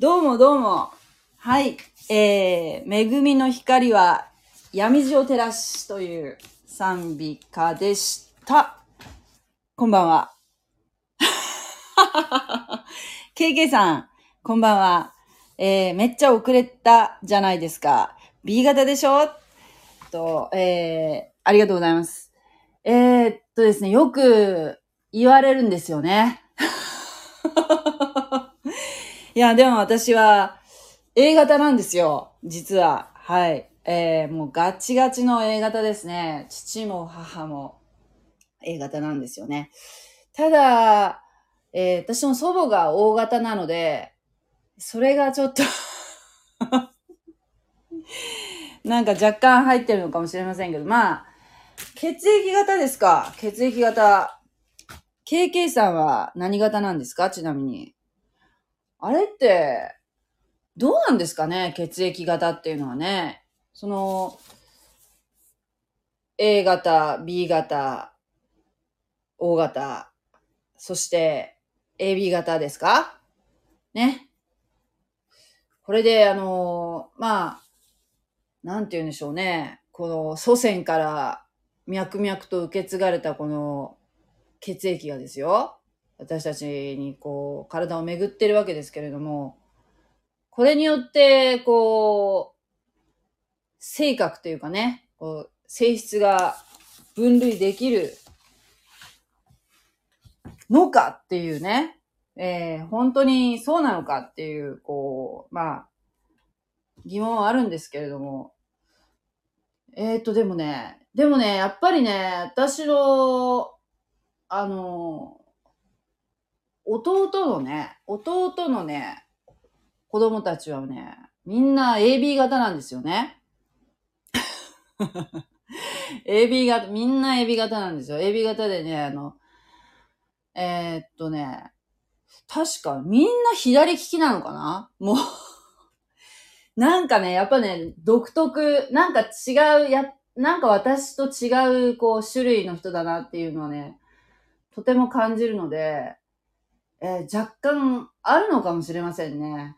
どうもどうもはい、えー、恵みの光は闇地を照らしという賛美歌でした。こんばんは。KK さん、こんばんは。えー、めっちゃ遅れたじゃないですか。B 型でしょ？と、えー、ありがとうございます。えー、っとですね、よく言われるんですよね。いや、でも私は A 型なんですよ。実は。はい。えー、もうガチガチの A 型ですね。父も母も A 型なんですよね。ただ、えー私の祖母が O 型なので、それがちょっと なんか若干入ってるのかもしれませんけど、まあ、血液型ですか？血液型。KK さんは何型なんですか？ちなみに。あれって、どうなんですかね？血液型っていうのはね。その、A 型、B 型、O 型、そして AB 型ですか？ね。これで、あのまあ、なんて言うんでしょうね。この祖先から脈々と受け継がれたこの血液がですよ。私たちにこう、体を巡ってるわけですけれども、これによって、こう、性格というかね、こう性質が分類できるのかっていうね、えー本当にそうなのかっていう、こう、まあ、疑問はあるんですけれども、えーと、でもね、でもね、やっぱりね、私の、あの、弟のね、弟のね、子供たちはね、みんな AB 型なんですよね。AB 型、みんな AB 型なんですよ。AB 型でね、あの、えーっとね、確かみんな左利きなのかな？もう、なんかね、やっぱね、独特、なんか違う、や、なんか私と違う、こう、種類の人だなっていうのはね、とても感じるので、えー若干あるのかもしれませんね。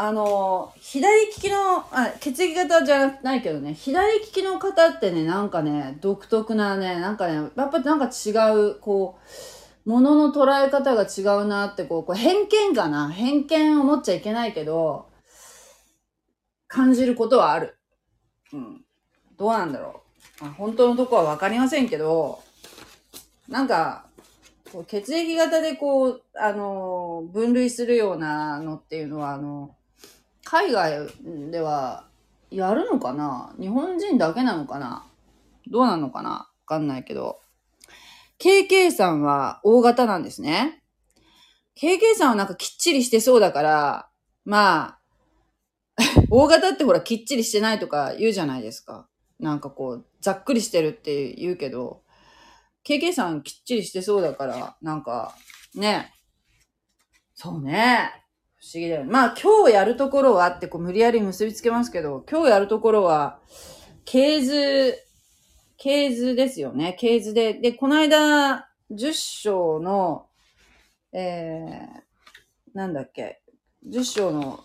あの、左利きの、あ、血液型じゃないけどね、左利きの方ってね、なんかね、独特なね、なんかね、やっぱなんか違う、こう、ものの捉え方が違うなって、こう、こう偏見かな偏見を持っちゃいけないけど、感じることはある。うん。どうなんだろう。あ、本当のとこはわかりませんけど、なんか、こう血液型でこう、あの、分類するようなのっていうのは、あの、海外ではやるのかな？日本人だけなのかな？どうなのかな？わかんないけど。KK さんは O 型なんですね。KK さんはなんかきっちりしてそうだから、まあ、O 型ってほらきっちりしてないとか言うじゃないですか。なんかこう、ざっくりしてるって言うけど、KK さんきっちりしてそうだから、なんか、ね。そうね。不思議だよ。まあ今日やるところはってこう無理やり結びつけますけど、今日やるところは、系図、系図ですよね。系図で。で、この間、10章の、えー、なんだっけ、10章の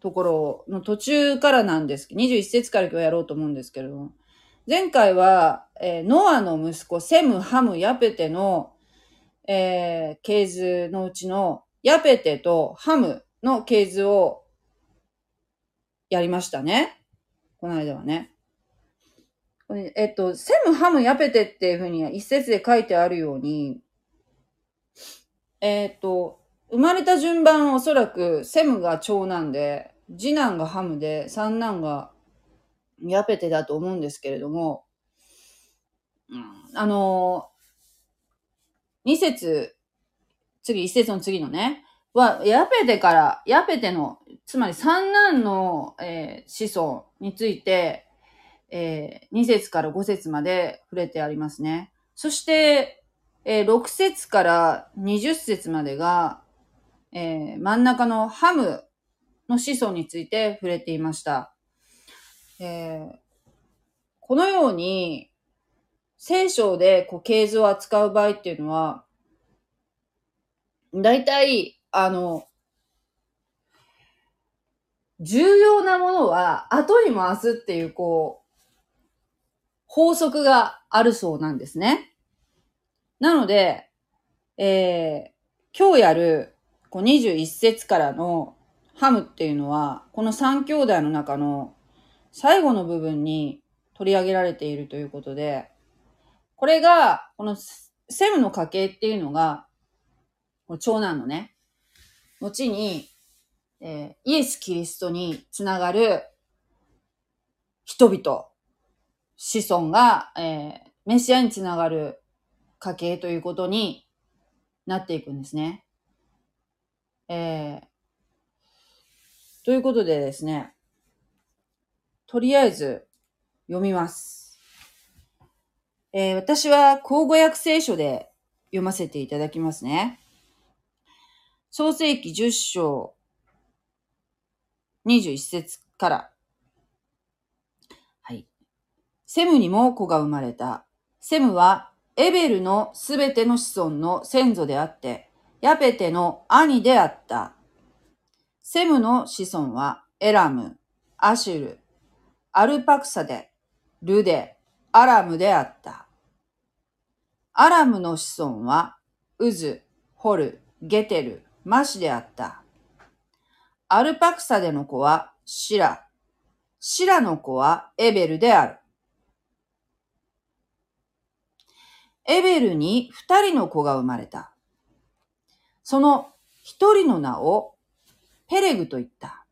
ところの途中からなんですけど、21節から今日やろうと思うんですけれども、前回は、えーノアの息子、セム、ハム、ヤペテの、えー、系図のうちの、ヤペテとハムの系図をやりましたね。この間はね。えっと、セム、ハム、ヤペテっていうふうに一節で書いてあるように、えっと、生まれた順番はおそらくセムが長男で、次男がハムで、三男がヤペテだと思うんですけれども、あの二節、次、一節の次のね、は、ヤペテから、ヤペテの、つまり三男の、えー、子孫について、えー、二節から五節まで触れてありますね。そして、えー、6節から20節までが、えー、真ん中のハムの子孫について触れていました。えー、このように、聖書でこう系図を扱う場合っていうのは、大体、あの、重要なものは後に回すっていう、こう、法則があるそうなんですね。なので、えー、今日やるこう21節からのハムっていうのは、この3兄弟の中の最後の部分に取り上げられているということで、これが、このセムの家系っていうのが、この長男のね、後に、えー、イエス・キリストにつながる人々、子孫が、えー、メシアにつながる家系ということになっていくんですね。えー、ということでですね、とりあえず読みます。えー、私は口語訳聖書で読ませていただきますね。創世記10章21節から。はい。セムにも子が生まれた。セムはエベルのすべての子孫の先祖であって、ヤペテの兄であった。セムの子孫はエラム、アシュル、アルパクサデ、ルデ、アラムであった。アラムの子孫は、ウズ、ホル、ゲテル、マシであった。アルパクサデの子はシラ、シラの子はエベルである。エベルに二人の子が生まれた。その一人の名をペレグと言った。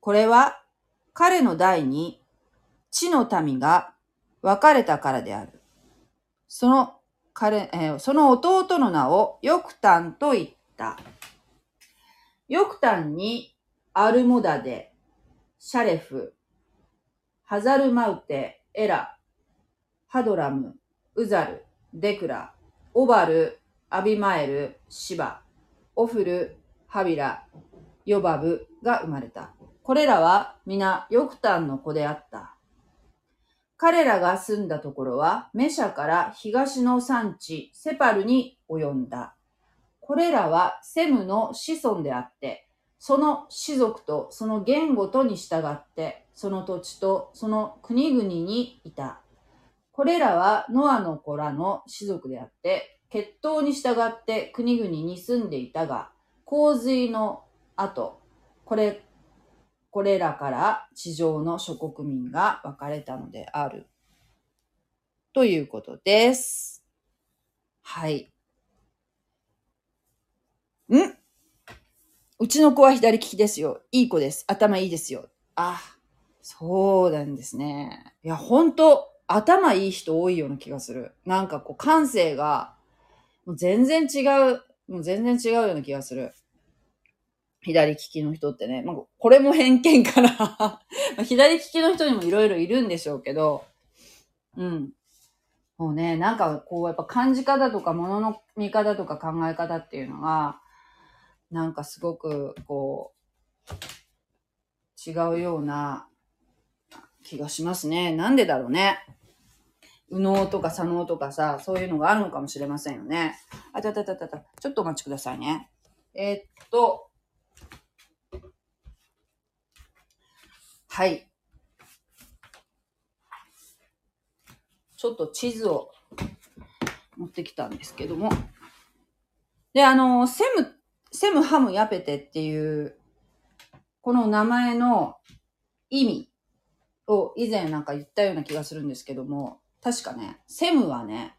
これは彼の代に地の民が分かれたからである。その彼、えー、その弟の名をヨクタンと言った。ヨクタンにアルモダデ、シャレフ、ハザルマウテ、エラ、ハドラム、ウザル、デクラ、オバル、アビマエル、シバ、オフル、ハビラ、ヨバブが生まれた。これらは皆ヨクタンの子であった。彼らが住んだところはメシャから東の産地セパルに及んだ。これらはセムの子孫であって、その種族とその言語とに従って、その土地とその国々にいた。これらはノアの子らの種族であって、血統に従って国々に住んでいたが、洪水の後、これこれらから地上の諸国民が分かれたのである。ということです。はい。ん？うちの子は左利きですよ。いい子です。頭いいですよ。あ、そうなんですね。いや、ほんと、頭いい人多いような気がする。なんかこう、感性が、もう全然違う、もう全然違うような気がする。左利きの人ってね、まあ、これも偏見から 左利きの人にもいろいろいるんでしょうけど、うん。もうね、なんかこう、やっぱ感じ方とか物の見方とか考え方っていうのが、なんかすごくこう、違うような気がしますね。なんでだろうね。右脳とか左脳とかさ、そういうのがあるのかもしれませんよね。あたたたたた、ちょっとお待ちくださいね。えー、っと、はい。ちょっと地図を持ってきたんですけども、で、あの、セム、セムハムヤペテっていう、この名前の意味を以前なんか言ったような気がするんですけども、確かね、セムはね、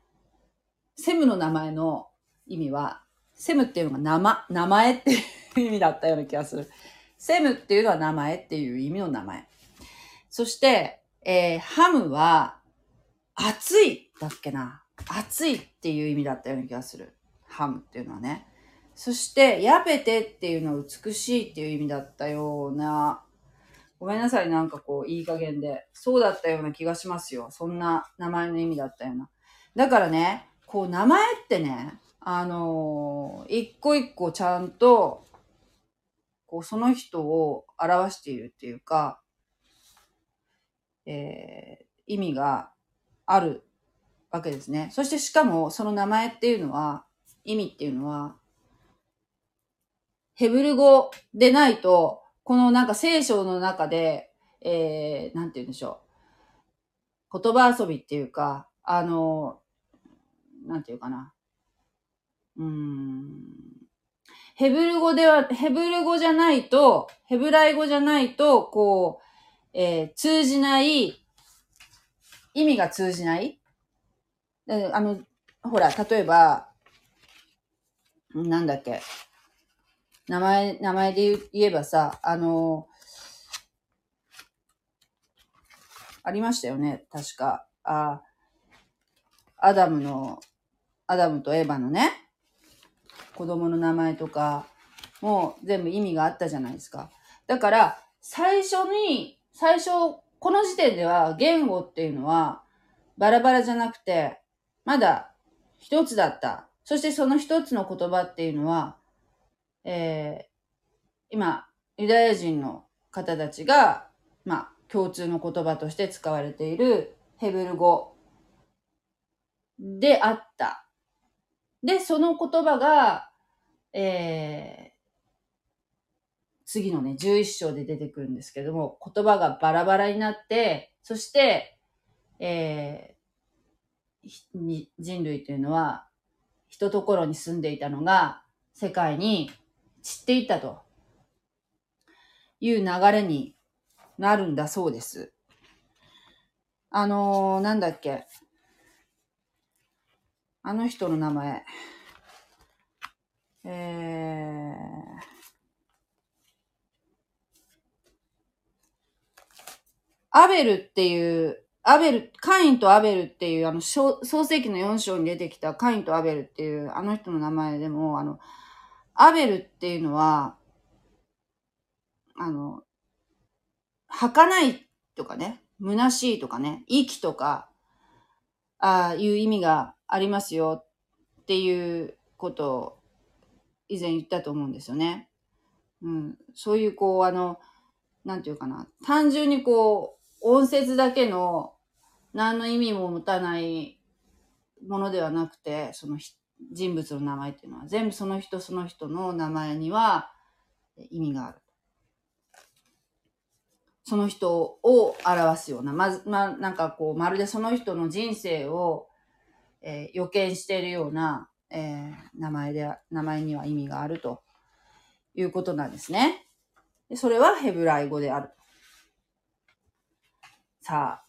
セムの名前の意味は、セムっていうのが名前、名前っていう意味だったような気がする。セムっていうのは名前っていう意味の名前。そして、えーハムは、熱いだっけな。熱いっていう意味だったような気がする。ハムっていうのはね。そして、ヤペテっていうのは美しいっていう意味だったような、ごめんなさい、なんかこう、いい加減で。そうだったような気がしますよ。そんな名前の意味だったような。だからね、こう、名前ってね、あのー一個一個ちゃんと、こう、その人を表しているっていうか、えー意味があるわけですね。そしてしかも、その名前っていうのは、意味っていうのは、ヘブル語でないと、このなんか聖書の中で、えー、なんて言うんでしょう。言葉遊びっていうか、あの、なんていうかな。うん。ヘブル語では、ヘブル語じゃないと、ヘブライ語じゃないと、こう、えー通じない、意味が通じないあの、ほら、例えば、なんだっけ。名前、名前で言う言えばさ、あの、ありましたよね、確か。あ、アダムの、アダムとエヴァのね、子供の名前とか、もう全部意味があったじゃないですか。だから、最初に、最初、この時点では言語っていうのはバラバラじゃなくて、まだ一つだった。そしてその一つの言葉っていうのは、えー今、ユダヤ人の方たちが、まあ、共通の言葉として使われているヘブル語であった。で、その言葉が、えー次のね、11章で出てくるんですけども、言葉がバラバラになって、そして、えー人類というのは、一ところに住んでいたのが、世界に散っていったという流れになるんだそうです。あのー、なんだっけ？あの人の名前。えー、アベルっていう、アベル、カインとアベルっていう、あの、創世記の4章に出てきたカインとアベルっていう、あの人の名前でも、あの、アベルっていうのは、あの、儚いとかね、虚しいとかね、息とか、ああいう意味がありますよっていうことを以前言ったと思うんですよね。うん。そういうこう、あの、なんていうかな、単純にこう、音節だけの何の意味も持たないものではなくて、その人物の名前っていうのは全部その人その人の名前には意味がある。その人を表すような、まず、まあ、なんかこう、まるでその人の人生を、えー予見しているような、えー名前で、名前には意味があるということなんですね。でそれはヘブライ語である。さあ。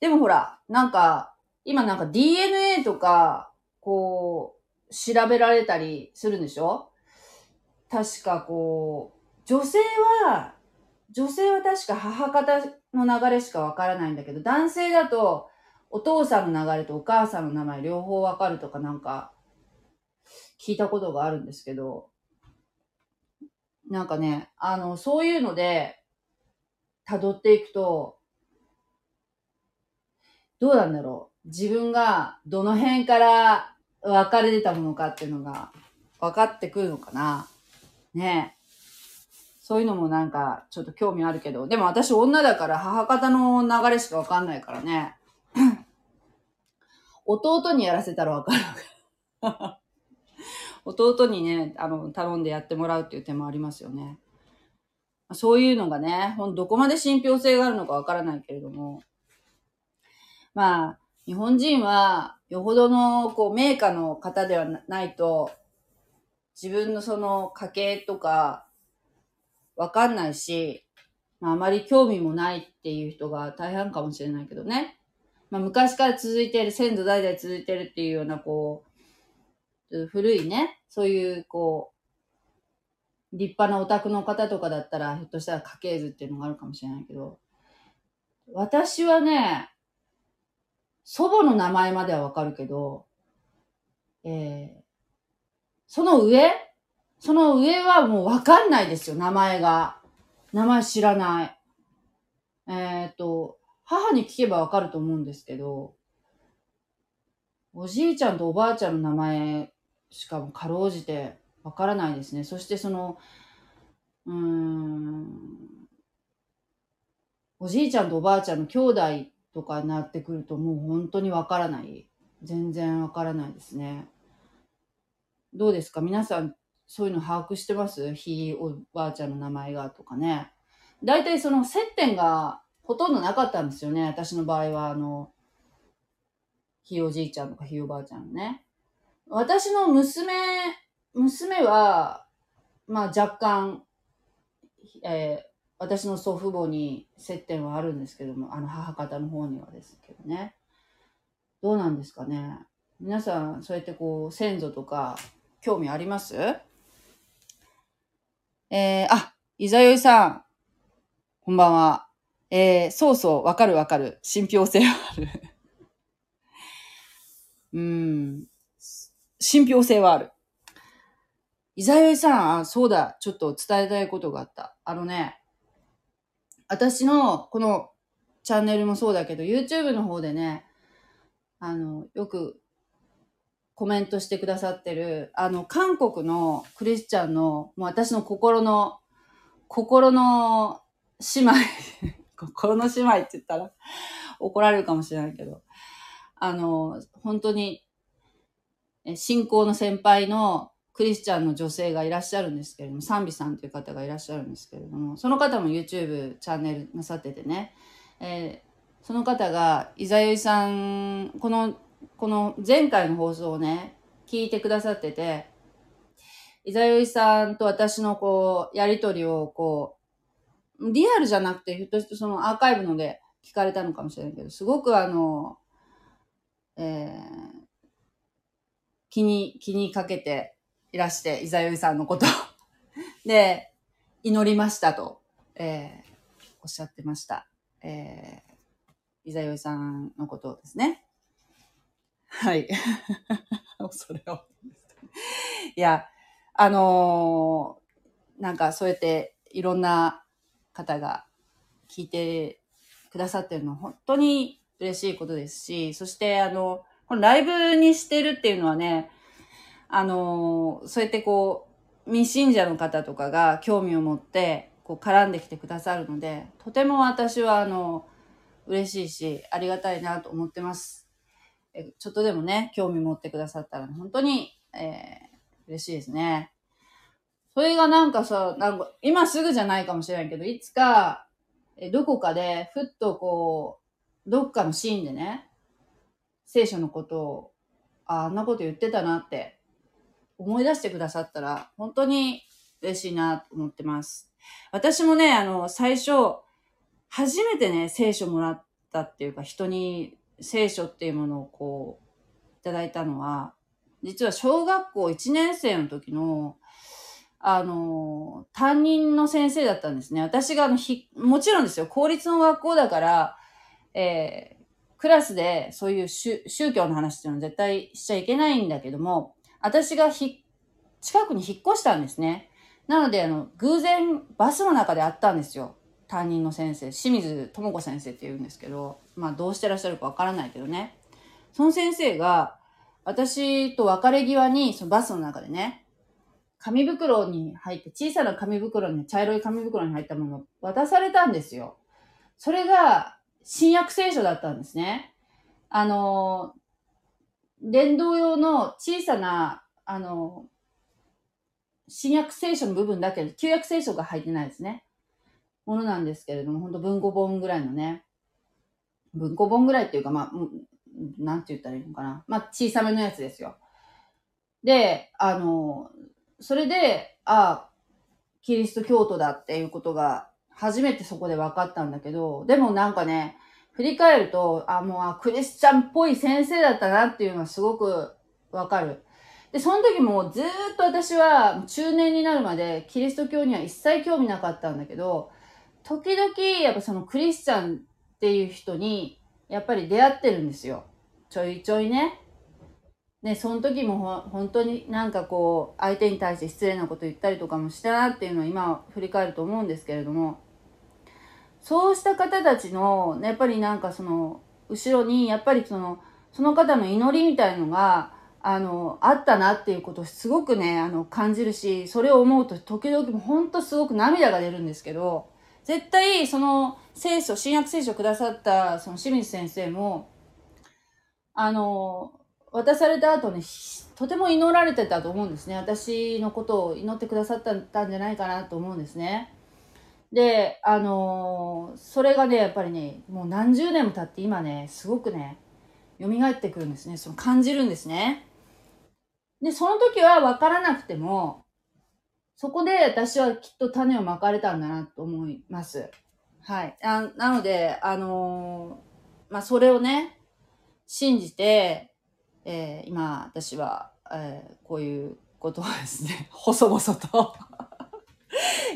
でもほら、なんか、今なんか DNA とか、こう、調べられたりするんでしょ？確かこう、女性は、女性は確か母方の流れしかわからないんだけど、男性だと、お父さんの流れとお母さんの名前両方わかるとかなんか、聞いたことがあるんですけど、なんかね、あの、そういうので、辿っていくと、どうなんだろう。自分がどの辺から分かれてたものかっていうのが分かってくるのかな。ねえ。そういうのもなんかちょっと興味あるけど、でも私女だから母方の流れしか分かんないからね。弟にやらせたら分かる。弟にね、あの、頼んでやってもらうっていう手もありますよね。そういうのがね、ほんどこまで信憑性があるのかわからないけれども。まあ、日本人は、よほどの、こう、名家の方ではないと、自分のその家系とか、わかんないし、まあ、あまり興味もないっていう人が大半かもしれないけどね。まあ、昔から続いている、先祖代々続いてるっていうような、こう、古いね、そういう、こう、立派なお宅の方とかだったら、ひょっとしたら家系図っていうのがあるかもしれないけど、私はね、祖母の名前まではわかるけど、えー、その上その上はもうわかんないですよ、名前が。名前知らない。えっ、ー、と、母に聞けばわかると思うんですけど、おじいちゃんとおばあちゃんの名前しかもかろうじてわからないですね。そしてその、うーん、おじいちゃんとおばあちゃんの兄弟とかになってくるともう本当にわからない。全然わからないですね。どうですか？皆さんそういうの把握してます？ひいおばあちゃんの名前がとかね。大体その接点がほとんどなかったんですよね。私の場合は、あの、ひいおじいちゃんとかひいおばあちゃんね。私の娘、娘は、まあ若干、えー、私の祖父母に接点はあるんですけども、あの母方の方にはですけどね。どうなんですかね。皆さん、そうやってこう、先祖とか、興味あります？えー、あ、いざよいさん。こんばんは。えー、そうそう、わかるわかる。信憑性はある。うん。信憑性はある。いざよいさん、そうだ、ちょっと伝えたいことがあった。あのね、私のこのチャンネルもそうだけど、YouTube の方でね、あの、よくコメントしてくださってる、あの、韓国のクリスチャンの、もう私の心の、心の姉妹 心 の姉妹って言ったら怒られるかもしれないけど、あの、本当に、信仰の先輩のクリスチャンの女性がいらっしゃるんですけれども、賛美さんという方がいらっしゃるんですけれども、その方も YouTube チャンネルなさっててね、えー、その方が、いざよいさん、このこの前回の放送をね、聞いてくださってて、いざよいさんと私のこう、やりとりをこう、リアルじゃなくて、ひょっとしてそのアーカイブので聞かれたのかもしれないけど、すごくあの、えー、気に、気にかけていらして、いざよいさんのこと で、祈りましたと、えー、おっしゃってました。えー、いざよいさんのことですね。はい。それを。いや、あのー、なんかそうやっていろんな方が聞いてくださってるのは本当に嬉しいことですし、そしてあの、このライブにしてるっていうのはね、あの、そうやってこう、未信者の方とかが興味を持って、こう絡んできてくださるので、とても私はあの、嬉しいし、ありがたいなと思ってます。えちょっとでもね、興味持ってくださったら、本当に、えー、嬉しいですね。それがなんかさ、なんか、今すぐじゃないかもしれないけど、いつか、えどこかで、ふっとこう、どっかのシーンでね、聖書のことを、ああんなこと言ってたなって思い出してくださったら、本当に嬉しいなと思ってます。私もね、あの、最初、初めてね、聖書もらったっていうか、人に聖書っていうものをこう、いただいたのは、実は小学校1年生の時の、あの、担任の先生だったんですね。私があの、ひ、もちろんですよ、公立の学校だから、えー、クラスでそういう宗教の話っていうのは絶対しちゃいけないんだけども、私がひ、近くに引っ越したんですね。なので、あの、偶然バスの中で会ったんですよ。担任の先生、清水智子先生って言うんですけど、まあどうしてらっしゃるかわからないけどね。その先生が、私と別れ際に、そのバスの中でね、紙袋に入って、小さな紙袋に、茶色い紙袋に入ったものを渡されたんですよ。それが、新約聖書だったんですね。あの、電動用の小さな、あの、新約聖書の部分だけで、旧約聖書が入ってないですね。ものなんですけれども、本当文庫本ぐらいのね、文庫本ぐらいっていうか、まあ、なんて言ったらいいのかな。まあ、小さめのやつですよ。で、あの、それで、ああ、キリスト教徒だっていうことが、初めてそこで分かったんだけど、でもなんかね、振り返ると、あ、もうクリスチャンっぽい先生だったなっていうのはすごくわかる。で、その時もずっと私は中年になるまでキリスト教には一切興味なかったんだけど、時々やっぱそのクリスチャンっていう人にやっぱり出会ってるんですよ。ちょいちょいね。ね、その時も本当になんかこう相手に対して失礼なこと言ったりとかもしたなっていうのは今振り返ると思うんですけれどもそうした方たちのやっぱりなんかその後ろにやっぱりそのその方の祈りみたいのがあのあったなっていうことをすごくねあの感じるしそれを思うと時々も本当すごく涙が出るんですけど絶対その聖書新約聖書をくださったその清水先生もあの渡された後にとても祈られてたと思うんですね。私のことを祈ってくださったんじゃないかなと思うんですね。で、あのー、それがね、やっぱりね、もう何十年も経って今ね、すごくね、蘇ってくるんですね。その感じるんですね。で、その時は分からなくても、そこで私はきっと種をまかれたんだなと思います。はい。あなので、あのー、まあ、それをね、信じて、えー、今、私は、えー、こういうことをですね、細々と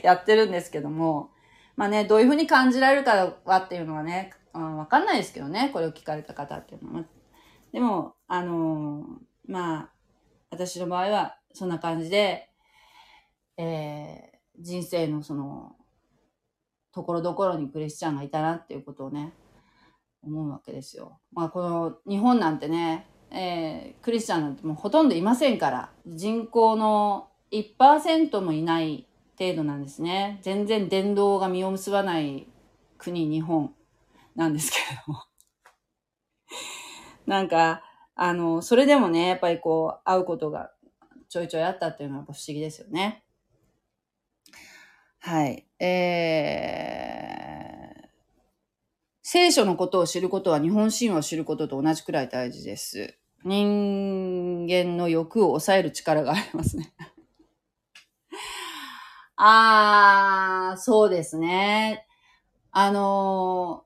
やってるんですけども、まあね、どういうふうに感じられるかはっていうのはね、わかんないですけどね、これを聞かれた方っていうのは。でも、あのー、まあ、私の場合はそんな感じで、えー、人生のその、ところどころにクリスチャンがいたなっていうことをね、思うわけですよ。まあ、この日本なんてね、えー、クリスチャンなんてもうほとんどいませんから、人口の1%もいない程度なんですね。全然伝道が実を結ばない国、日本なんですけれども。なんか、あの、それでもね、やっぱりこう、会うことがちょいちょいあったっていうのはやっぱ不思議ですよね。はい。えー、聖書のことを知ることは日本神話を知ることと同じくらい大事です。人間の欲を抑える力がありますね。あー、そうですね。あの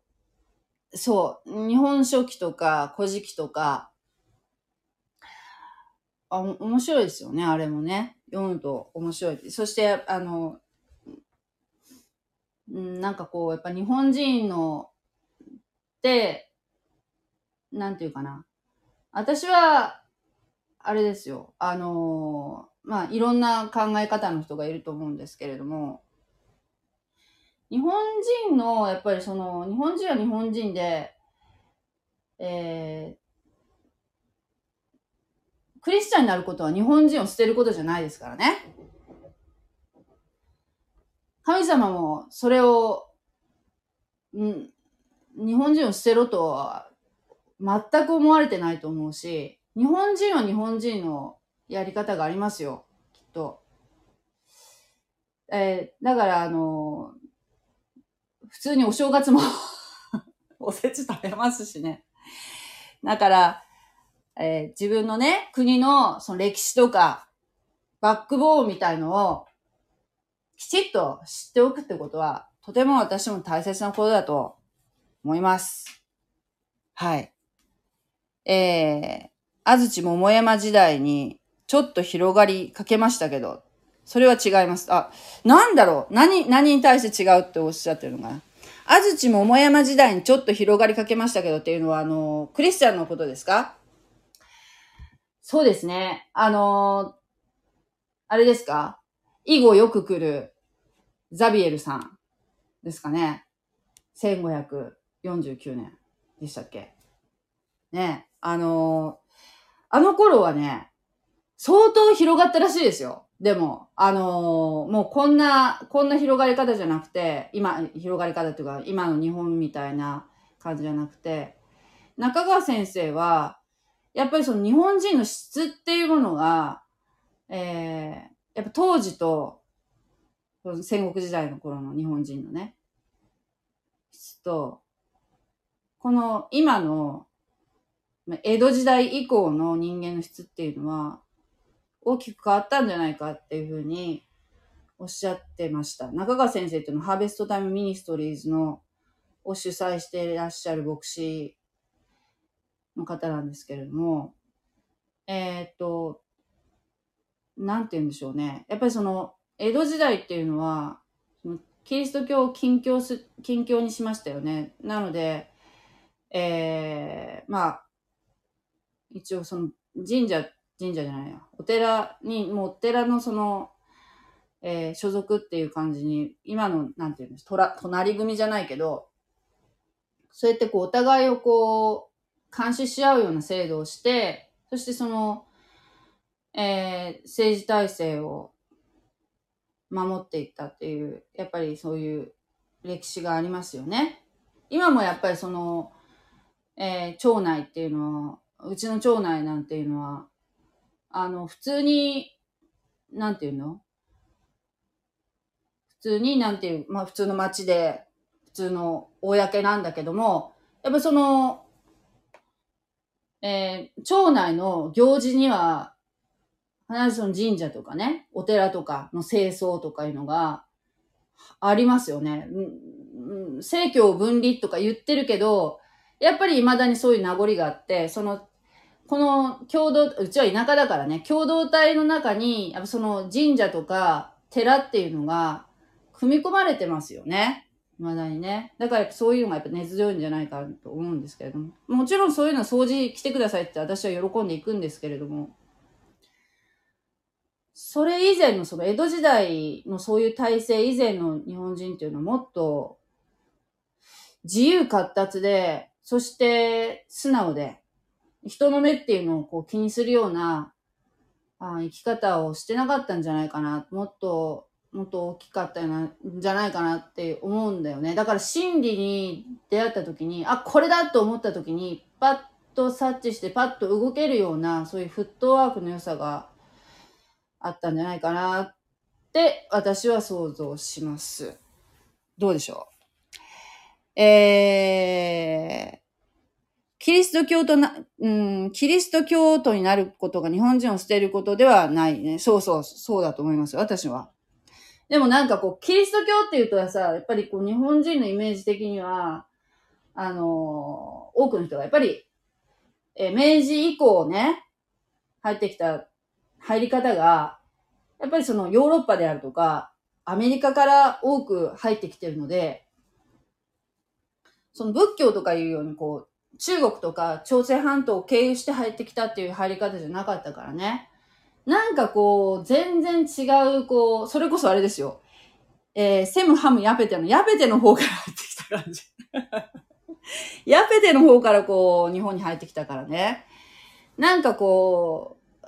ー、そう、日本書紀とか古事記とか、あ、面白いですよね、あれもね。読むと面白い。そして、あの、なんかこう、やっぱ日本人の、って、なんていうかな。私は、あれですよ。あのー、まあ、いろんな考え方の人がいると思うんですけれども、日本人の、やっぱりその、日本人は日本人で、えー、クリスチャンになることは日本人を捨てることじゃないですからね。神様もそれを、ん日本人を捨てろとは全く思われてないと思うし、日本人は日本人のやり方がありますよ、きっと。えー、だから、あのー、普通にお正月も おせち食べますしね。だから、えー、自分のね、国のその歴史とか、バックボーンみたいのを、きちっと知っておくってことは、とても私も大切なことだと思います。はい。えー、安土桃山時代にちょっと広がりかけましたけど、それは違います。あ、なんだろう？何、何に対して違うっておっしゃってるのかな？安土桃山時代にちょっと広がりかけましたけどっていうのは、あの、クリスチャンのことですか？そうですね。あの、あれですか？以後よく来るザビエルさんですかね？1549年でしたっけ？ね。あのあの頃はね、相当広がったらしいですよ。でも、あの、もうこんな、こんな広がり方じゃなくて、今、広がり方っていうか、今の日本みたいな感じじゃなくて、中川先生は、やっぱりその日本人の質っていうものが、えー、やっぱ当時と、戦国時代の頃の日本人のね、質と、この今の江戸時代以降の人間の質っていうのは、大きく変わったんじゃないかっていうふうにおっしゃってました。中川先生っていうのはハーベストタイムミニストリーズのを主催していらっしゃる牧師の方なんですけれども、えー、っと、なんて言うんでしょうね。やっぱりその、江戸時代っていうのは、キリスト教を近況す、近況にしましたよね。なので、えー、まあ、一応その神社、神社じゃないや、お寺に、もうお寺のその、えー、所属っていう感じに、今の、なんていうんです、隣組じゃないけど、そうやってこう、お互いをこう、監視し合うような制度をして、そしてその、えー、政治体制を守っていったっていう、やっぱりそういう歴史がありますよね。今もやっぱりその、えー、町内っていうのは、うちの町内なんていうのは、あの、普通に、なんていうの？普通に、なんていう、まあ普通の町で、普通の公なんだけども、やっぱその、えー、町内の行事には、必ずその神社とかね、お寺とかの清掃とかいうのがありますよね。うん、政教分離とか言ってるけど、やっぱり未だにそういう名残があって、その、この共同、うちは田舎だからね、共同体の中に、やっぱその神社とか寺っていうのが組み込まれてますよね。未だにね。だからそういうのがやっぱ根強いんじゃないかと思うんですけれども。もちろんそういうの掃除来てくださいって私は喜んでいくんですけれども。それ以前のその江戸時代のそういう体制以前の日本人っていうのはもっと自由活達で、そして素直で、人の目っていうのをこう気にするようなあ生き方をしてなかったんじゃないかな。もっと、もっと大きかったんじゃないかなって思うんだよね。だから心理に出会った時に、あ、これだと思った時に、パッと察知してパッと動けるような、そういうフットワークの良さがあったんじゃないかなって私は想像します。どうでしょう？えー、キリスト教とな、うん、キリスト教徒になることが日本人を捨てることではないね。そうそう、そうだと思いますよ、私は。でもなんかこう、キリスト教って言うとさ、やっぱりこう、日本人のイメージ的には、あのー、多くの人がやっぱり、え明治以降ね、入ってきた入り方が、やっぱりそのヨーロッパであるとか、アメリカから多く入ってきてるので、その仏教とかいうようにこう、中国とか朝鮮半島を経由して入ってきたっていう入り方じゃなかったからね。なんかこう、全然違う、こう、それこそあれですよ。えー、セム、ハム、ヤペテの、ヤペテの方から入ってきた感じ。ヤペテの方からこう、日本に入ってきたからね。なんかこう、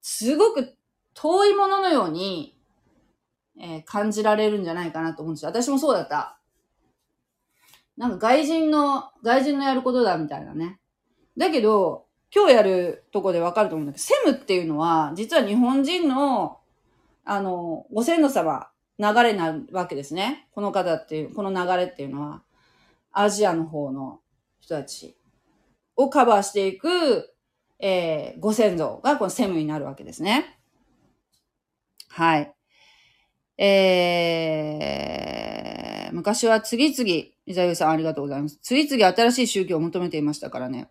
すごく遠いもののように、えー、感じられるんじゃないかなと思うんですよ。私もそうだった。なんか外人の、外人のやることだみたいなね。だけど、今日やるとこでわかると思うんだけど、セムっていうのは、実は日本人の、あの、ご先祖様、流れなわけですね。この方っていう、この流れっていうのは、アジアの方の人たちをカバーしていくえー、ご先祖がこのセムになるわけですね。はい。えー、昔は次々、イザユさんありがとうございます。次々新しい宗教を求めていましたからね。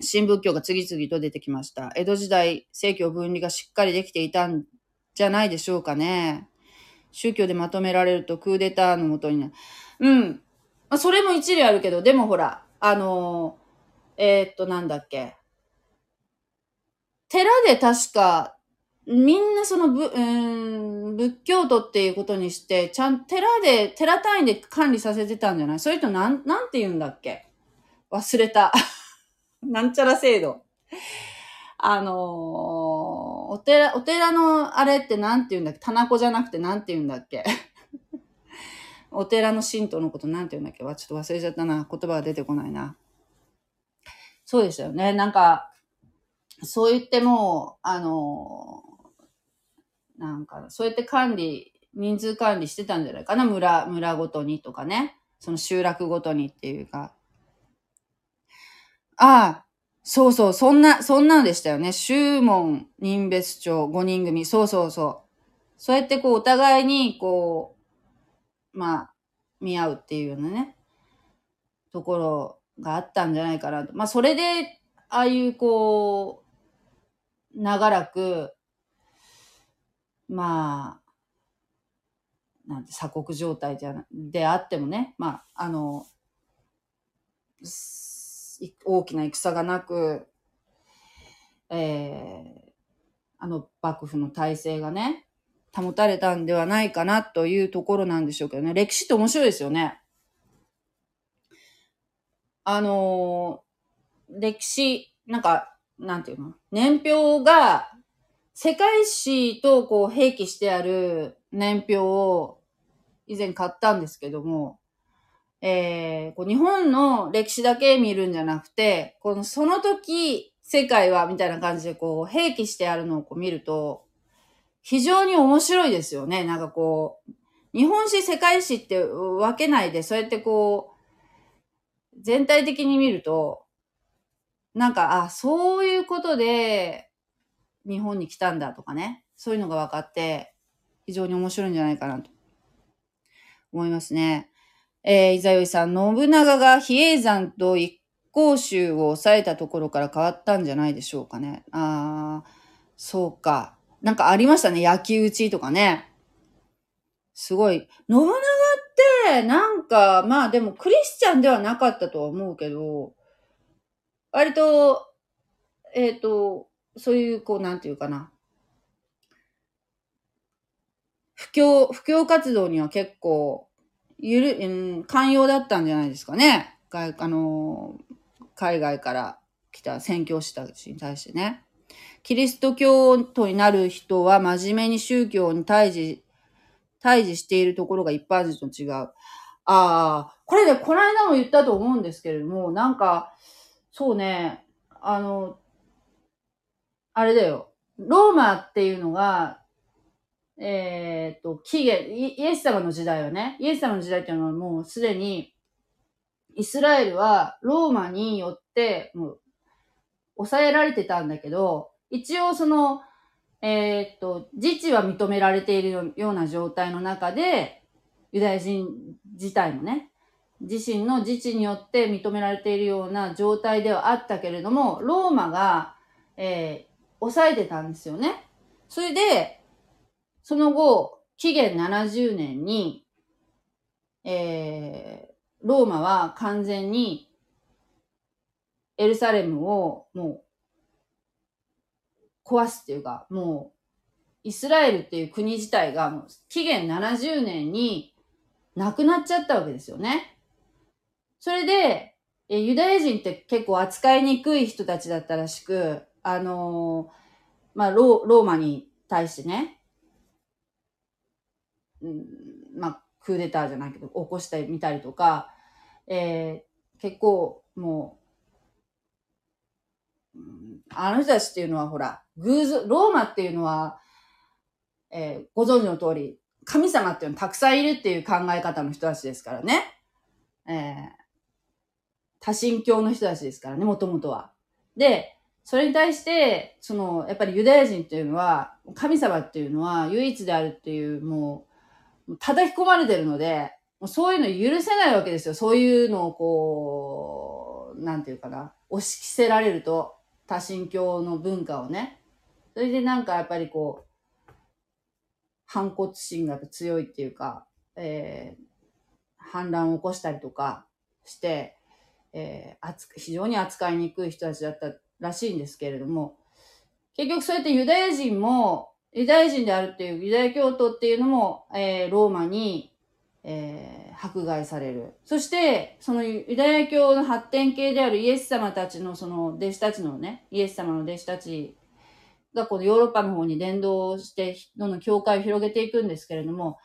新仏教が次々と出てきました。江戸時代、政教分離がしっかりできていたんじゃないでしょうかね。宗教でまとめられるとクーデターのもとになる。うん。まあ、それも一理あるけど、でもほら、あのー、えー、っと、なんだっけ。寺で確か、みんなそのぶ、うん、仏教徒っていうことにして、ちゃん、寺で、寺単位で管理させてたんじゃない？それとなん、なんて言うんだっけ？忘れた。なんちゃら制度。あのー、お寺、お寺のあれってなんて言うんだっけ？棚子じゃなくてなんて言うんだっけ？お寺の神道のことなんて言うんだっけ？わ、ちょっと忘れちゃったな。言葉が出てこないな。そうでしたよね。なんか、そう言っても、あの、なんか、そうやって管理、人数管理してたんじゃないかな、村、村ごとにとかね。その集落ごとにっていうか。ああ、そうそう、そんな、そんなのでしたよね。宗門、任別長、5人組。そうそうそう。そうやってこう、お互いに、こう、まあ、見合うっていうようなね、ところがあったんじゃないかなと。まあ、それで、ああいうこう、長らく、まあ、なんて鎖国状態じゃであってもね、まあ、あの、大きな戦がなく、えー、あの幕府の体制がね、保たれたんではないかなというところなんでしょうけどね。歴史って面白いですよね。あのー、歴史、なんか、なんていうの？年表が、世界史とこう併記してある年表を以前買ったんですけども、えー、こう日本の歴史だけ見るんじゃなくて、このその時、世界は、みたいな感じでこう、併記してあるのをこう見ると、非常に面白いですよね。なんかこう、日本史、世界史って分けないで、そうやってこう、全体的に見ると、なんか、あ、そういうことで、日本に来たんだとかね。そういうのが分かって、非常に面白いんじゃないかなと思いますね。えー、伊沢さん、信長が比叡山と一向宗を抑えたところから変わったんじゃないでしょうかね。ああ、そうか。なんかありましたね。焼き討ちとかね。すごい。信長って、なんか、まあでもクリスチャンではなかったとは思うけど、割と、えっ、ー、と、そういう、こう、なんていうかな。布教、布教活動には結構、ゆる、うん、寛容だったんじゃないですかね。外、あの、海外から来た宣教師たちに対してね。キリスト教徒になる人は真面目に宗教に対峙、対峙しているところが一般人と違う。ああ、これでこの間も言ったと思うんですけれども、なんか、そうね、あの、あれだよ。ローマっていうのが、えっ、と、起源イ、エス様の時代はね、イエス様の時代っていうのはもうすでに、イスラエルはローマによって、もう、抑えられてたんだけど、一応その、えー、っと、自治は認められているような状態の中で、ユダヤ人自体もね、自身の自治によって認められているような状態ではあったけれども、ローマが、え、抑えてたんですよね。それで、その後、紀元70年に、えー、ローマは完全にエルサレムをもう壊すっていうか、もう、イスラエルっていう国自体がもう紀元70年になくなっちゃったわけですよね。それで、えユダヤ人って結構扱いにくい人たちだったらしく、あのー、まあロ、ローマに対してね、うん、まあ、クーデターじゃないけど、起こしてみたりとか、えー、結構もう、あの人たちっていうのはほら、偶像、ローマっていうのは、えー、ご存知の通り、神様っていうのはたくさんいるっていう考え方の人たちですからね。えー、多神教の人たちですからね、もともとは。で、それに対して、その、やっぱりユダヤ人っていうのは、神様っていうのは唯一であるっていう、もう、叩き込まれてるので、もうそういうの許せないわけですよ。そういうのをこう、なんていうかな、押し着せられると。多神教の文化をね。それでなんかやっぱりこう、反骨心が強いっていうか、えー、反乱を起こしたりとかして、えー、非常に扱いにくい人たちだったらしいんですけれども、結局そうやってユダヤ人も、ユダヤ人であるっていう、ユダヤ教徒っていうのも、えー、ローマにえー、迫害される。そして、そのユダヤ教の発展系であるイエス様たちのその弟子たちのね、イエス様の弟子たちがこのヨーロッパの方に伝道して、どんどん教会を広げていくんですけれども、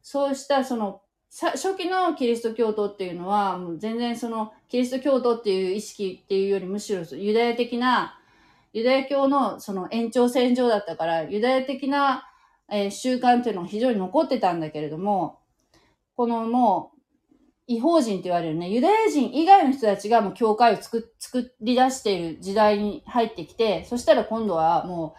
そうしたその、初期のキリスト教徒っていうのは、もう全然その、キリスト教徒っていう意識っていうよりむしろユダヤ的な、ユダヤ教のその延長線上だったから、ユダヤ的な、えー、習慣っていうのが非常に残ってたんだけれども、このもう、違法人って言われるね、ユダヤ人以外の人たちがもう教会を作り出している時代に入ってきて、そしたら今度はも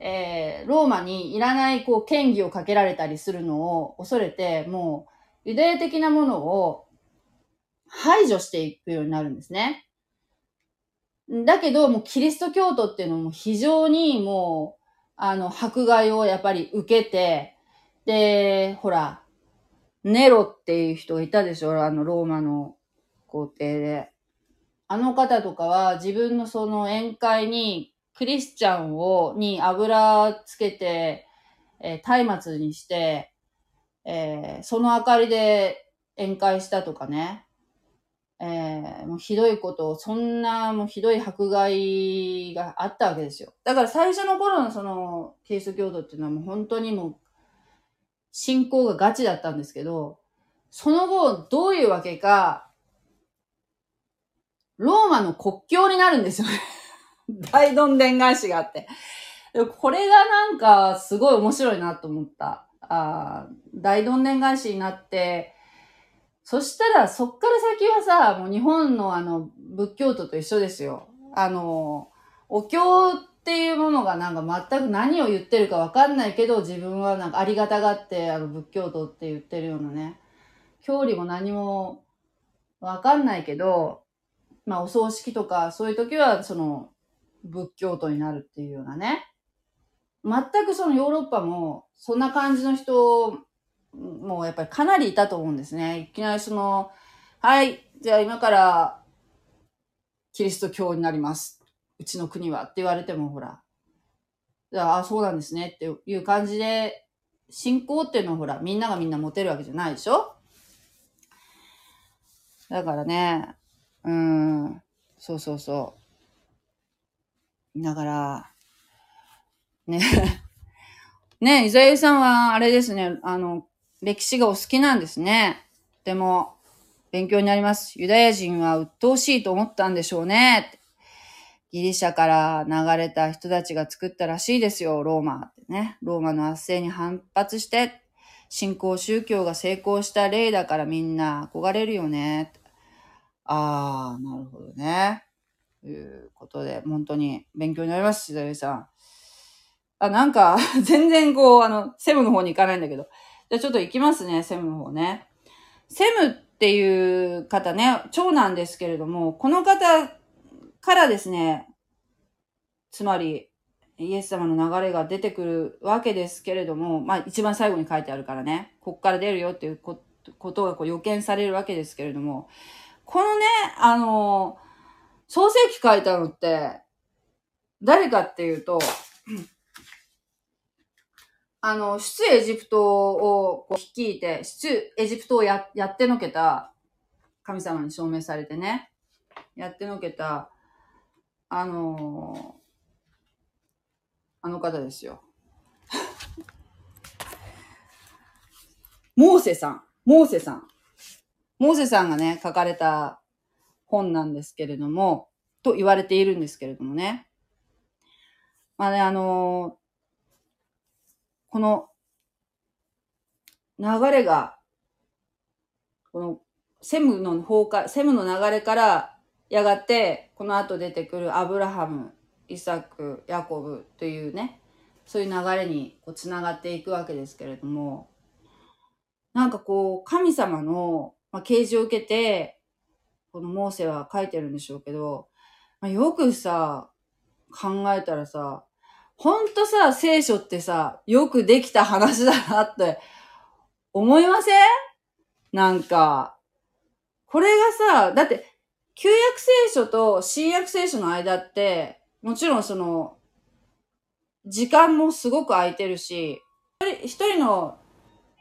う、えー、ローマにいらないこう権威をかけられたりするのを恐れて、もうユダヤ的なものを排除していくようになるんですね。だけど、もうキリスト教徒っていうのも非常にもう、あの、迫害をやっぱり受けて、で、ほら、ネロっていう人がいたでしょ？あの、ローマの皇帝で。あの方とかは自分のその宴会にクリスチャンを、に油つけて、えー、松明にして、えー、その明かりで宴会したとかね。えー、もうひどいことを、そんなもうひどい迫害があったわけですよ。だから最初の頃のその、キリスト教徒っていうのはもう本当にもう信仰がガチだったんですけど、その後、どういうわけか、ローマの国境になるんですよね。大どんでん返しがあって。これがなんかすごい面白いなと思った。あ大どんでん返しになって、そしたらそっから先はさ、もう日本のあの仏教徒と一緒ですよ。あの、お経っていうものがなんか全く何を言ってるかわかんないけど、自分はなんかありがたがってあの仏教徒って言ってるようなね。教理も何もわかんないけど、まあお葬式とかそういう時はその仏教徒になるっていうようなね。全くそのヨーロッパもそんな感じの人もうやっぱりかなりいたと思うんですね。いきなりその、はい、じゃあ今からキリスト教になります。うちの国はって言われてもほら、ああ、そうなんですねっていう感じで、信仰っていうのはほら、みんながみんな持てるわけじゃないでしょ？だからね、うん、そうそうそう。だから、ね、ね、イザヤさんはあれですね、あの、歴史がお好きなんですね。でも、勉強になります。ユダヤ人は鬱陶しいと思ったんでしょうね。ギリシャから流れた人たちが作ったらしいですよ、ローマってね。ローマの圧政に反発して、信仰宗教が成功した例だからみんな憧れるよね。あー、なるほどね。ということで、本当に勉強になります、しださん。あ、なんか、全然こう、あの、セムの方に行かないんだけど。じゃあちょっと行きますね、セムの方ね。セムっていう方ね、長男ですけれども、この方からですね、つまり、イエス様の流れが出てくるわけですけれども、まあ一番最後に書いてあるからね、こっから出るよっていうことがこう予見されるわけですけれども、このね、あの、創世記書いたのって、誰かっていうと、あの、出エジプトをこう率いて、出エジプトをややってのけた神様に証明されてね、やってのけたあのー、あの方ですよ。モーセさん。モーセさん。モーセさんがね、書かれた本なんですけれども、と言われているんですけれどもね。まあね、あのー、この流れが、このセムの崩壊、セムの流れからやがて、この後出てくるアブラハム、イサク、ヤコブというね、そういう流れにこう繋がっていくわけですけれども、なんかこう、神様の、ま、啓示を受けて、このモーセは書いてるんでしょうけど、ま、よくさ、考えたらさ、ほんとさ、聖書ってさ、よくできた話だなって思いません？なんか、これがさ、だって旧約聖書と新約聖書の間って、もちろんその、時間もすごく空いてるし、一人の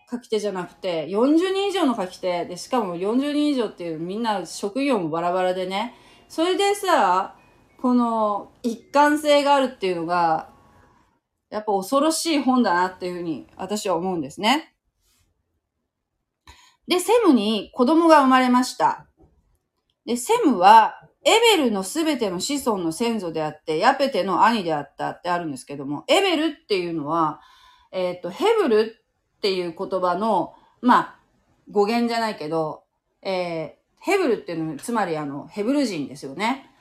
書き手じゃなくて、40人以上の書き手で、しかも40人以上っていうみんな職業もバラバラでね、それでさ、この一貫性があるっていうのが、やっぱ恐ろしい本だなっていうふうに私は思うんですね。で、セムに子供が生まれました。で、セムは、エベルのすべての子孫の先祖であって、ヤペテの兄であったってあるんですけども、エベルっていうのは、えっ、ー、と、ヘブルっていう言葉の、まあ、語源じゃないけど、えー、ヘブルっていうのは、つまりあの、ヘブル人ですよね。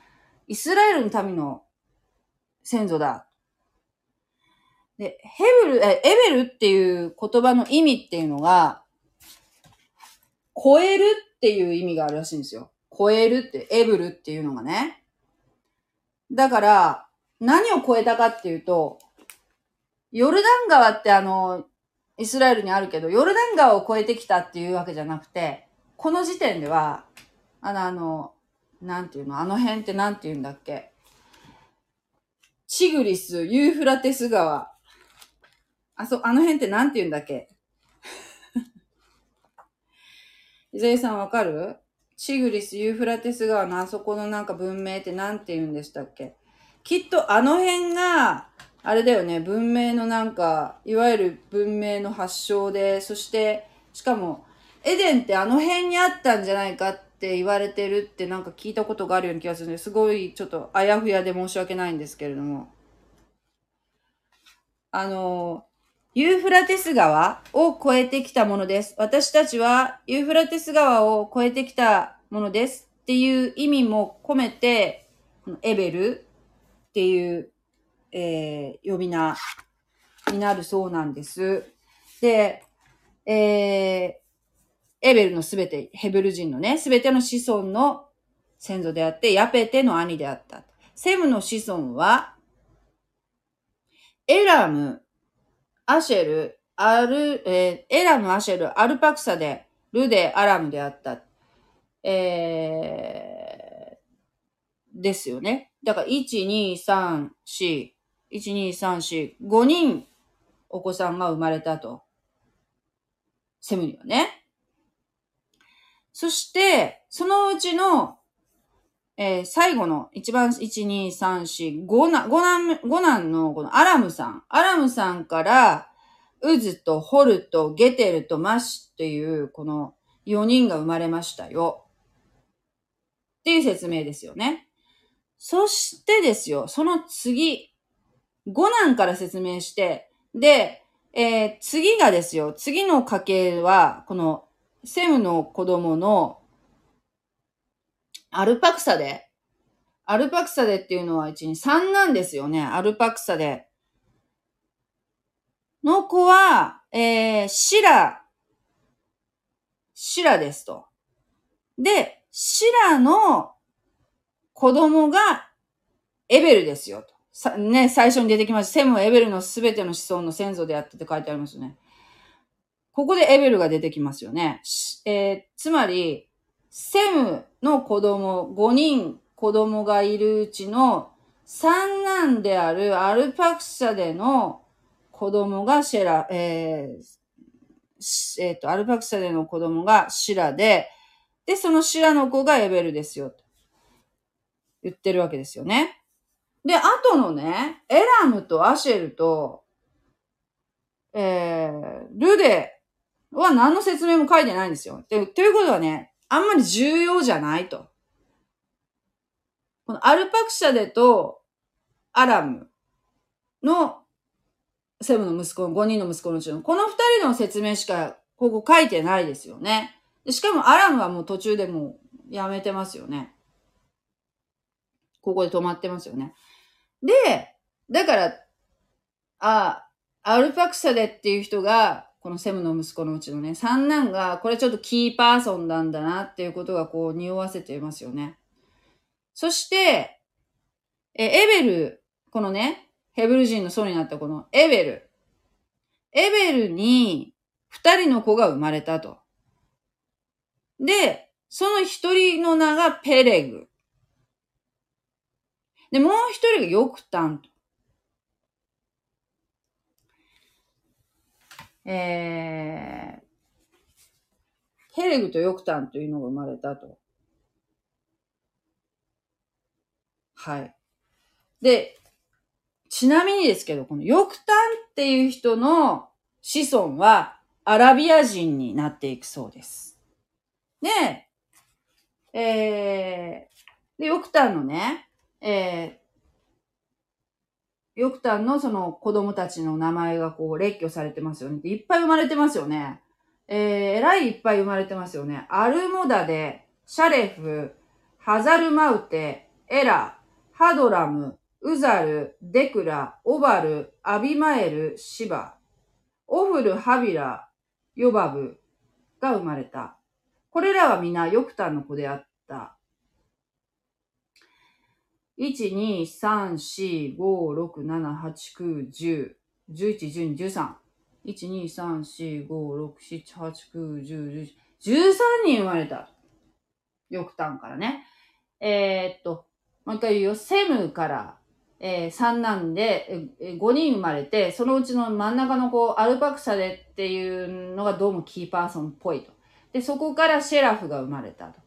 イスラエルの民の先祖だ。で、ヘブル、え、エベルっていう言葉の意味っていうのが、超えるっていう意味があるらしいんですよ。超えるって、エブルっていうのがね。だから、何を超えたかっていうと、ヨルダン川ってあの、イスラエルにあるけど、ヨルダン川を越えてきたっていうわけじゃなくて、この時点では、あの、あの、なんていうのあの辺ってなんて言うんだっけチグリス、ユーフラテス川。あ、そ、あの辺ってなんて言うんだっけ？伊沢さんわかる？チグリス、ユーフラテス川のあそこのなんか文明ってなんて言うんでしたっけ？きっとあの辺が、あれだよね、文明のなんか、いわゆる文明の発祥で、そして、しかも、エデンってあの辺にあったんじゃないかって言われてるってなんか聞いたことがあるような気がするんですごいちょっとあやふやで申し訳ないんですけれども。あの、ユーフラテス川を越えてきたものです。私たちはユーフラテス川を越えてきたものですっていう意味も込めて、エベルっていうえー、呼び名になるそうなんです。で、えー、エベルのすべて、ヘブル人のね、すべての子孫の先祖であって、ヤペテの兄であった。セムの子孫は、エラム、アシェル、アル、えー、エラム、アシェル、アルパクサで、ルデ、アラムであった。えー、ですよね。だから、1、2、3、4、1、2、3、4、5人お子さんが生まれたと。セムにはね。そして、そのうちの、えー、最後の一番1、2、3、4、5男、5男、5男のこのアラムさん。アラムさんから、ウズとホルとゲテルとマシっていうこの4人が生まれましたよ。っていう説明ですよね。そしてですよ、その次、五男から説明して、で、えー、次がですよ、次の家系は、この、セムの子供の、アルパクサで、アルパクサでっていうのは1に3なんですよね、アルパクサで。の子は、えー、シラ、シラですと。で、シラの子供がエベルですよと。さ、ね、最初に出てきました。セムはエベルのすべての子孫の先祖であってって書いてありますよね。ここでエベルが出てきますよね。えー、つまり、セムの子供、5人子供がいるうちの三男であるアルパクサでの子供がシェラ、えー、えっ、ー、と、アルパクサでの子供がシラで、で、そのシラの子がエベルですよ。と言ってるわけですよね。で、あとのね、エラムとアシェルと、えー、ルデは何の説明も書いてないんですよ。で、ということはね、あんまり重要じゃないと。このアルパクシャデとアラムのセブの息子の5人の息子のうちの、この2人の説明しかここ書いてないですよね。しかもアラムはもう途中でもうやめてますよね。ここで止まってますよね。で、だから、あ、アルパクサデっていう人が、このセムの息子のうちのね、三男が、これちょっとキーパーソンなんだなっていうことがこう匂わせていますよね。そして、え、エベル、このね、ヘブル人の祖になったこのエベル。エベルに二人の子が生まれたと。で、その一人の名がペレグ。で、もう一人がヨクタンと。えー、ヘレグとヨクタンというのが生まれたと。はい。で、ちなみにですけど、このヨクタンっていう人の子孫はアラビア人になっていくそうです。で、えー、で、ヨクタンのね、えー、ヨクタンのその子供たちの名前がこう列挙されてますよね。いっぱい生まれてますよね。えー、えらいいっぱい生まれてますよね。アルモダで、シャレフ、ハザルマウテ、エラ、ハドラム、ウザル、デクラ、オバル、アビマエル、シバ、オフル、ハビラ、ヨバブが生まれた。これらは皆ヨクタンの子であった。1、2、3、4、5、6、7、8、9、10、11、12、13。1、2、3、4、5、6、7、8、9、10、11、13人生まれた。ヨクタンからね。えー、っと、もう一回言うよ。セムから、えー、3なんで、えー、5人生まれて、そのうちの真ん中の子、アルパクサデっていうのがどうもキーパーソンっぽいと。で、そこからシェラフが生まれたと。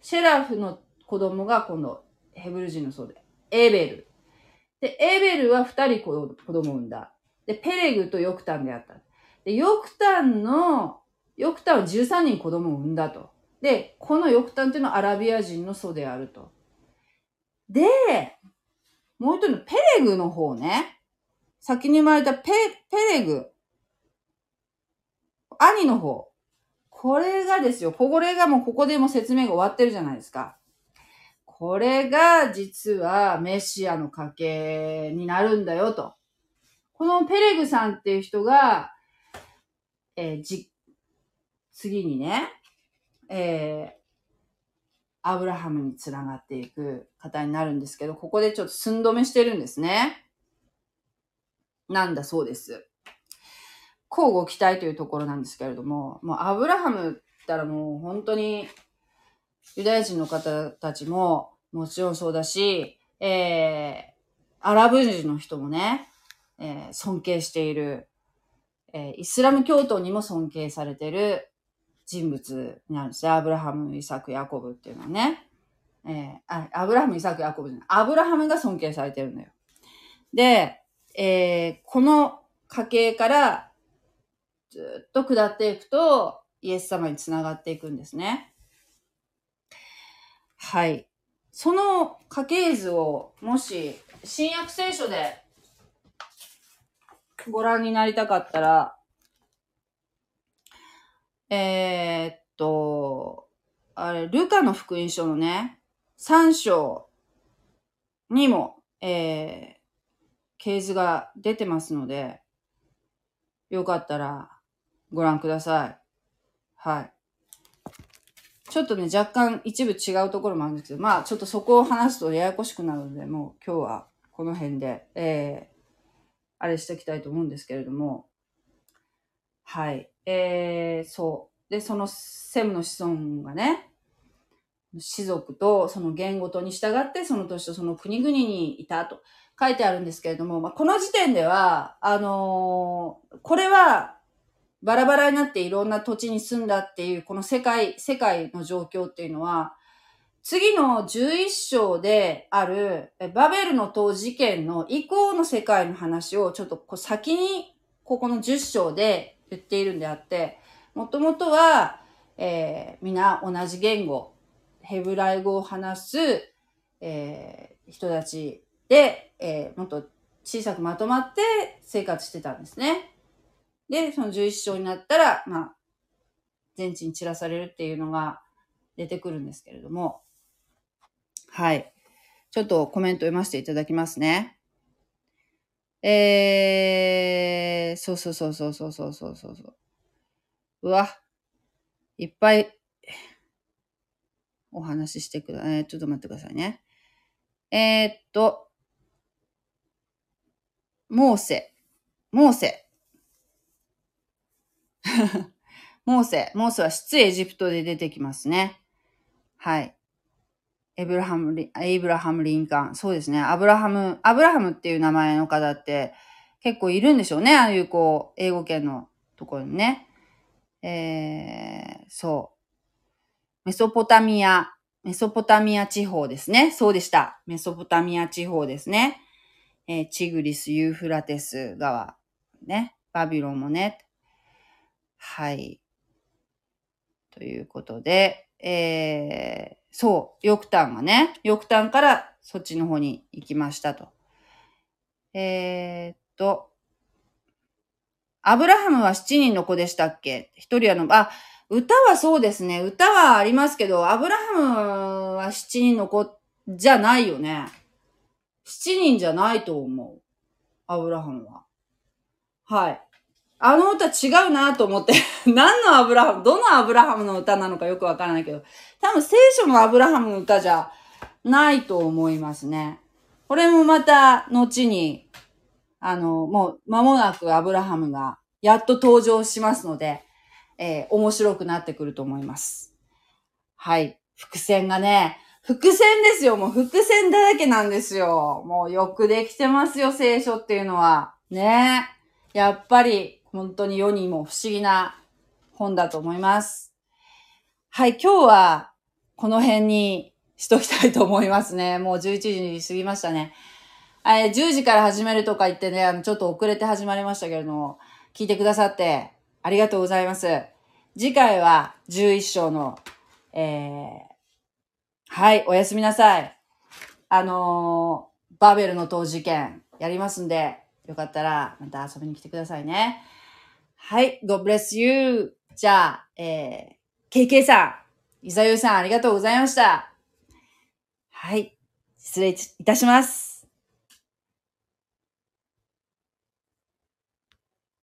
シェラフの子供が今度、ヘブル人のそうで、エーベル。で、エーベルは2人子供を産んだ。で、ペレグとヨクタンであった。で、ヨクタンの、ヨクタンは13人子供を産んだと。で、このヨクタンっていうのはアラビア人の祖であると。で、もう一人のペレグの方ね。先に生まれたペ、ペレグ。兄の方。これがですよ。これがもうここでも説明が終わってるじゃないですか。これが実はメシアの家系になるんだよと。このペレグさんっていう人が、えー、じ、次にね、えー、アブラハムにつながっていく方になるんですけど、ここでちょっと寸止めしてるんですね。なんだそうです。交互期待というところなんですけれども、もうアブラハムったらもう本当にユダヤ人の方たちももちろんそうだし、えー、アラブ人の人もね、えー、尊敬している、えー、イスラム教徒にも尊敬されている人物になるんですよ。アブラハム、イサク、ヤコブっていうのはね。えー、あ、アブラハム、イサク、ヤコブじゃない。アブラハムが尊敬されてるのよ。で、えー、この家系からずっと下っていくと、イエス様につながっていくんですね。はい。その家系図を、もし、新約聖書でご覧になりたかったら、えー、っと、あれ、ルカの福音書のね、3章にも、えー、系図が出てますので、よかったらご覧ください。はい。ちょっとね、若干一部違うところもあるんですけど、まあ、ちょっとそこを話すとややこしくなるので、もう今日はこの辺で、えー、あれしていきたいと思うんですけれども、はい。えー、そう。で、そのセムの子孫がね、士族とその言語とに従ってその年とその国々にいたと書いてあるんですけれども、まあ、この時点では、あのー、これはバラバラになっていろんな土地に住んだっていう、この世界、世界の状況っていうのは、次の11章であるバベルの塔事件の以降の世界の話をちょっとこう先にここの10章で言っているんであって、もともとは、えー、皆同じ言語、ヘブライ語を話す、えー、人たちで、えー、もっと小さくまとまって生活してたんですね。で、その11章になったら、まあ、全地に散らされるっていうのが出てくるんですけれども、はい。ちょっとコメント読ませていただきますね。えー、そうそうそうそうそうそうそうそう。うわ、いっぱいお話ししてください。え、ちょっと待ってくださいね。えー、っと、モーセ、モーセ。モーセ、モーセは出エジプトで出てきますね。はい。エブラハムリ、エイブラハム・リンカン。そうですね。アブラハム、アブラハムっていう名前の方って結構いるんでしょうね。ああいうこう、英語圏のところにね。えー、そう。メソポタミア、メソポタミア地方ですね。そうでした。メソポタミア地方ですね。えー、チグリス、ユーフラテス川。ね。バビロンもね。はい。ということで、えー、そう、ヨクタンがね、ヨクタンからそっちの方に行きましたと。えー、っと、アブラハムは7人の子でしたっけ？一人はの、あ、歌はそうですね。歌はありますけど、アブラハムは7人の子じゃないよね。7人じゃないと思う。アブラハムは。はい。あの歌違うなと思って 何のアブラハム、どのアブラハムの歌なのかよくわからないけど、多分聖書のアブラハムの歌じゃないと思いますね。これもまた後に、あの、もう間もなくアブラハムがやっと登場しますので、えー、面白くなってくると思います。はい。伏線がね、伏線ですよ。もう伏線だらけなんですよ。もうよくできてますよ、聖書っていうのは。ねやっぱり、本当に世にも不思議な本だと思います。はい、今日はこの辺にしときたいと思いますね。もう11時に過ぎましたね。え10時から始めるとか言ってね、あの、ちょっと遅れて始まりましたけれども、聞いてくださってありがとうございます。次回は11章の、えー、はい、おやすみなさい。あのー、バーベルの塔事件やりますんで、よかったらまた遊びに来てくださいね。はい、God bless you. じゃあ、えー、KK さん、イザユさんありがとうございました。はい、失礼いたします。